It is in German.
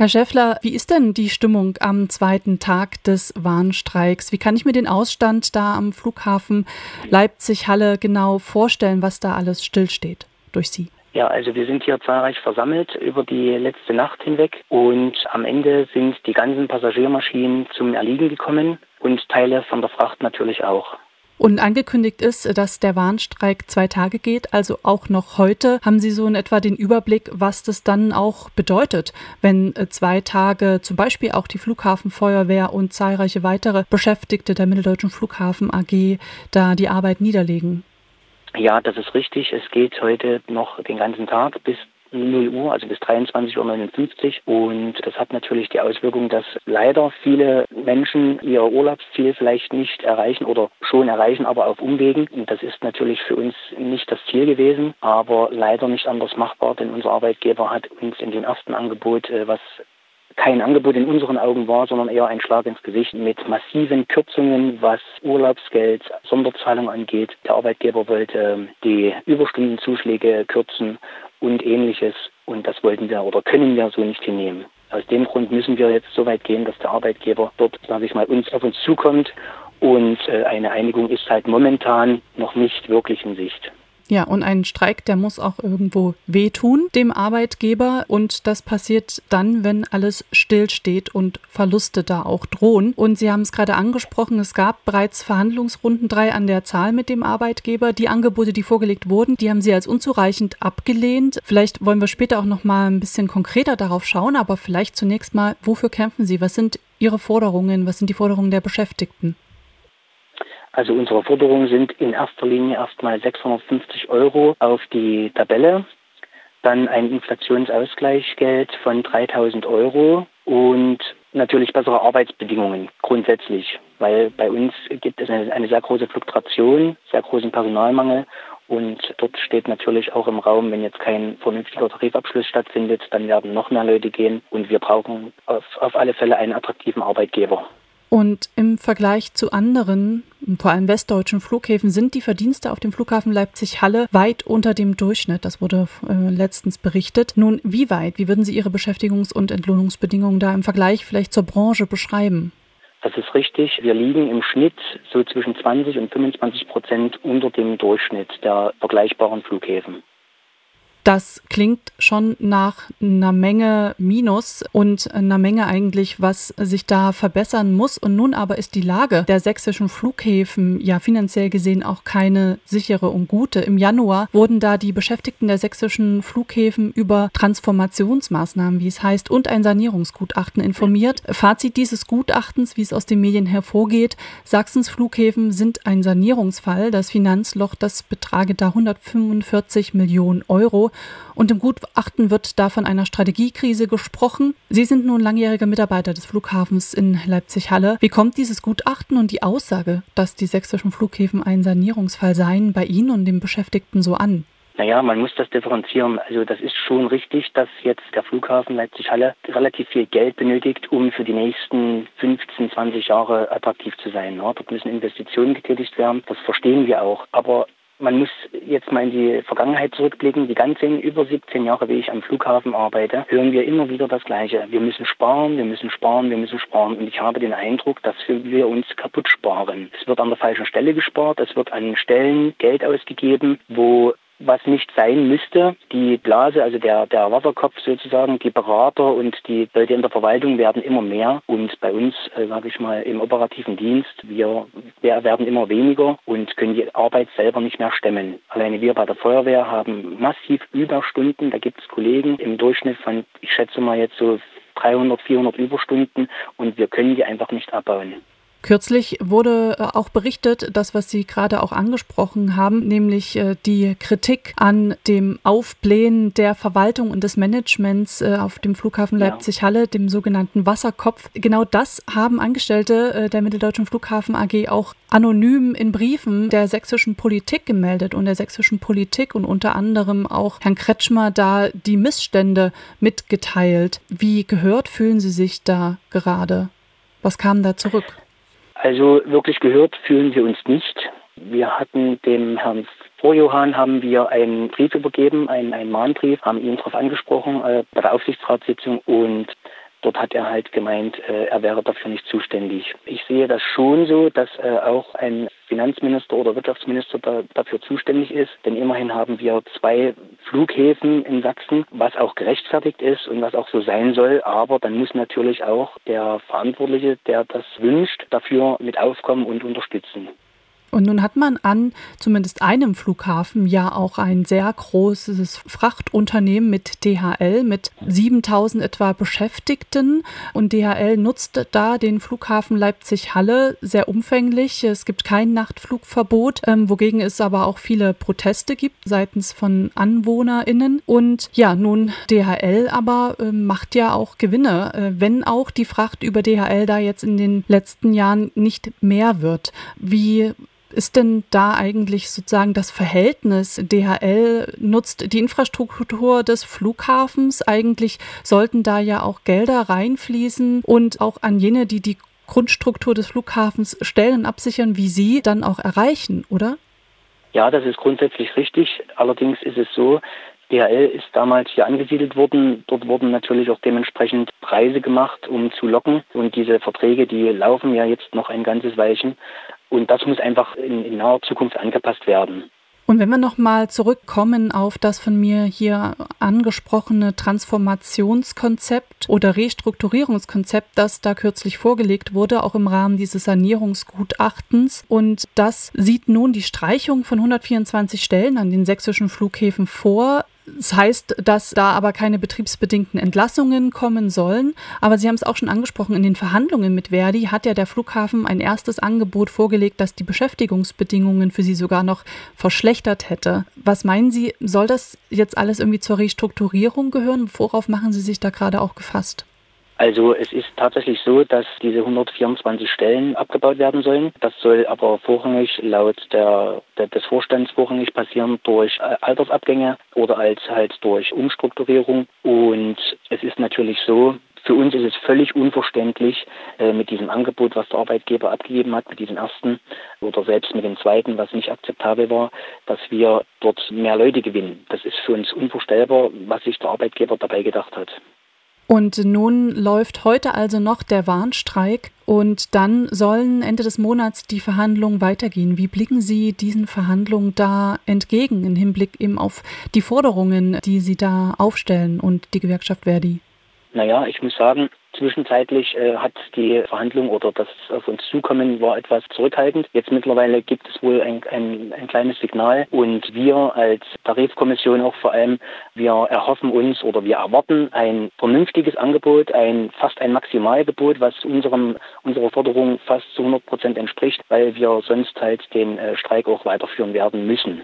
Herr Schäffler, wie ist denn die Stimmung am zweiten Tag des Warnstreiks? Wie kann ich mir den Ausstand da am Flughafen Leipzig-Halle genau vorstellen, was da alles stillsteht durch Sie? Ja, also wir sind hier zahlreich versammelt über die letzte Nacht hinweg und am Ende sind die ganzen Passagiermaschinen zum Erliegen gekommen und Teile von der Fracht natürlich auch. Und angekündigt ist, dass der Warnstreik zwei Tage geht, also auch noch heute. Haben Sie so in etwa den Überblick, was das dann auch bedeutet, wenn äh, zwei Tage zum Beispiel auch die Flughafenfeuerwehr und zahlreiche weitere Beschäftigte der Mitteldeutschen Flughafen AG da die Arbeit niederlegen? Ja, das ist richtig. Es geht heute noch den ganzen Tag bis 0 Uhr, also bis 23.59 Uhr. Und das hat natürlich die Auswirkung, dass leider viele Menschen ihr Urlaubsziel vielleicht nicht erreichen oder schon erreichen, aber auf Umwegen. Und das ist natürlich für uns nicht das Ziel gewesen, aber leider nicht anders machbar, denn unser Arbeitgeber hat uns in dem ersten Angebot, äh, was kein Angebot in unseren Augen war, sondern eher ein Schlag ins Gesicht mit massiven Kürzungen, was Urlaubsgeld, Sonderzahlung angeht. Der Arbeitgeber wollte die Überstundenzuschläge kürzen und ähnliches. Und das wollten wir oder können wir so nicht hinnehmen. Aus dem Grund müssen wir jetzt so weit gehen, dass der Arbeitgeber dort, sage ich mal, uns auf uns zukommt. Und äh, eine Einigung ist halt momentan noch nicht wirklich in Sicht. Ja, und ein Streik, der muss auch irgendwo wehtun dem Arbeitgeber. Und das passiert dann, wenn alles stillsteht und Verluste da auch drohen. Und Sie haben es gerade angesprochen, es gab bereits Verhandlungsrunden drei an der Zahl mit dem Arbeitgeber. Die Angebote, die vorgelegt wurden, die haben Sie als unzureichend abgelehnt. Vielleicht wollen wir später auch noch mal ein bisschen konkreter darauf schauen, aber vielleicht zunächst mal, wofür kämpfen Sie? Was sind Ihre Forderungen? Was sind die Forderungen der Beschäftigten? Also unsere Forderungen sind in erster Linie erstmal 650 Euro auf die Tabelle, dann ein Inflationsausgleichsgeld von 3000 Euro und natürlich bessere Arbeitsbedingungen grundsätzlich, weil bei uns gibt es eine, eine sehr große Fluktuation, sehr großen Personalmangel und dort steht natürlich auch im Raum, wenn jetzt kein vernünftiger Tarifabschluss stattfindet, dann werden noch mehr Leute gehen und wir brauchen auf, auf alle Fälle einen attraktiven Arbeitgeber. Und im Vergleich zu anderen, vor allem westdeutschen Flughäfen, sind die Verdienste auf dem Flughafen Leipzig-Halle weit unter dem Durchschnitt. Das wurde äh, letztens berichtet. Nun, wie weit? Wie würden Sie Ihre Beschäftigungs- und Entlohnungsbedingungen da im Vergleich vielleicht zur Branche beschreiben? Das ist richtig. Wir liegen im Schnitt so zwischen 20 und 25 Prozent unter dem Durchschnitt der vergleichbaren Flughäfen. Das klingt schon nach einer Menge Minus und einer Menge eigentlich, was sich da verbessern muss. Und nun aber ist die Lage der sächsischen Flughäfen ja finanziell gesehen auch keine sichere und gute. Im Januar wurden da die Beschäftigten der sächsischen Flughäfen über Transformationsmaßnahmen, wie es heißt, und ein Sanierungsgutachten informiert. Fazit dieses Gutachtens, wie es aus den Medien hervorgeht, Sachsens Flughäfen sind ein Sanierungsfall. Das Finanzloch, das betrage da 145 Millionen Euro. Und im Gutachten wird da von einer Strategiekrise gesprochen. Sie sind nun langjähriger Mitarbeiter des Flughafens in Leipzig-Halle. Wie kommt dieses Gutachten und die Aussage, dass die sächsischen Flughäfen ein Sanierungsfall seien, bei Ihnen und den Beschäftigten so an? Naja, man muss das differenzieren. Also das ist schon richtig, dass jetzt der Flughafen Leipzig-Halle relativ viel Geld benötigt, um für die nächsten 15, 20 Jahre attraktiv zu sein. Dort müssen Investitionen getätigt werden. Das verstehen wir auch. Aber man muss jetzt mal in die Vergangenheit zurückblicken. Die ganzen über 17 Jahre, wie ich am Flughafen arbeite, hören wir immer wieder das Gleiche. Wir müssen sparen, wir müssen sparen, wir müssen sparen. Und ich habe den Eindruck, dass wir uns kaputt sparen. Es wird an der falschen Stelle gespart, es wird an Stellen Geld ausgegeben, wo was nicht sein müsste. Die Blase, also der, der Wasserkopf sozusagen, die Berater und die Leute in der Verwaltung werden immer mehr und bei uns, äh, sage ich mal, im operativen Dienst, wir, wir werden immer weniger und können die Arbeit selber nicht mehr stemmen. Alleine wir bei der Feuerwehr haben massiv Überstunden. Da gibt es Kollegen im Durchschnitt von, ich schätze mal jetzt so 300, 400 Überstunden und wir können die einfach nicht abbauen. Kürzlich wurde äh, auch berichtet, das, was Sie gerade auch angesprochen haben, nämlich äh, die Kritik an dem Aufblähen der Verwaltung und des Managements äh, auf dem Flughafen Leipzig-Halle, dem sogenannten Wasserkopf. Genau das haben Angestellte der Mitteldeutschen Flughafen AG auch anonym in Briefen der sächsischen Politik gemeldet und der sächsischen Politik und unter anderem auch Herrn Kretschmer da die Missstände mitgeteilt. Wie gehört fühlen Sie sich da gerade? Was kam da zurück? Also wirklich gehört fühlen wir uns nicht. Wir hatten dem Herrn Vorjohann haben wir einen Brief übergeben, einen, einen Mahnbrief, haben ihn darauf angesprochen äh, bei der Aufsichtsratssitzung und Dort hat er halt gemeint, äh, er wäre dafür nicht zuständig. Ich sehe das schon so, dass äh, auch ein Finanzminister oder Wirtschaftsminister da, dafür zuständig ist. Denn immerhin haben wir zwei Flughäfen in Sachsen, was auch gerechtfertigt ist und was auch so sein soll. Aber dann muss natürlich auch der Verantwortliche, der das wünscht, dafür mit aufkommen und unterstützen. Und nun hat man an zumindest einem Flughafen ja auch ein sehr großes Frachtunternehmen mit DHL mit 7000 etwa Beschäftigten. Und DHL nutzt da den Flughafen Leipzig-Halle sehr umfänglich. Es gibt kein Nachtflugverbot, ähm, wogegen es aber auch viele Proteste gibt seitens von AnwohnerInnen. Und ja, nun DHL aber äh, macht ja auch Gewinne, äh, wenn auch die Fracht über DHL da jetzt in den letzten Jahren nicht mehr wird. Wie ist denn da eigentlich sozusagen das Verhältnis? DHL nutzt die Infrastruktur des Flughafens. Eigentlich sollten da ja auch Gelder reinfließen und auch an jene, die die Grundstruktur des Flughafens stellen und absichern, wie Sie dann auch erreichen, oder? Ja, das ist grundsätzlich richtig. Allerdings ist es so, DHL ist damals hier angesiedelt worden. Dort wurden natürlich auch dementsprechend Preise gemacht, um zu locken. Und diese Verträge, die laufen ja jetzt noch ein ganzes Weilchen. Und das muss einfach in, in naher Zukunft angepasst werden. Und wenn wir nochmal zurückkommen auf das von mir hier angesprochene Transformationskonzept oder Restrukturierungskonzept, das da kürzlich vorgelegt wurde, auch im Rahmen dieses Sanierungsgutachtens. Und das sieht nun die Streichung von 124 Stellen an den sächsischen Flughäfen vor. Das heißt, dass da aber keine betriebsbedingten Entlassungen kommen sollen. Aber Sie haben es auch schon angesprochen, in den Verhandlungen mit Verdi hat ja der Flughafen ein erstes Angebot vorgelegt, das die Beschäftigungsbedingungen für Sie sogar noch verschlechtert hätte. Was meinen Sie, soll das jetzt alles irgendwie zur Restrukturierung gehören? Worauf machen Sie sich da gerade auch gefasst? Also es ist tatsächlich so, dass diese 124 Stellen abgebaut werden sollen. Das soll aber vorrangig laut der, der, des Vorstands vorrangig passieren durch äh, Altersabgänge oder als halt durch Umstrukturierung. Und es ist natürlich so, für uns ist es völlig unverständlich äh, mit diesem Angebot, was der Arbeitgeber abgegeben hat, mit diesem ersten oder selbst mit dem zweiten, was nicht akzeptabel war, dass wir dort mehr Leute gewinnen. Das ist für uns unvorstellbar, was sich der Arbeitgeber dabei gedacht hat. Und nun läuft heute also noch der Warnstreik und dann sollen Ende des Monats die Verhandlungen weitergehen. Wie blicken Sie diesen Verhandlungen da entgegen im Hinblick eben auf die Forderungen, die Sie da aufstellen und die Gewerkschaft Verdi? Naja, ich muss sagen, Zwischenzeitlich äh, hat die Verhandlung oder das auf uns zukommen war etwas zurückhaltend. Jetzt mittlerweile gibt es wohl ein, ein, ein kleines Signal und wir als Tarifkommission auch vor allem, wir erhoffen uns oder wir erwarten ein vernünftiges Angebot, ein fast ein Maximalgebot, was unserem unserer Forderung fast zu 100 Prozent entspricht, weil wir sonst halt den äh, Streik auch weiterführen werden müssen.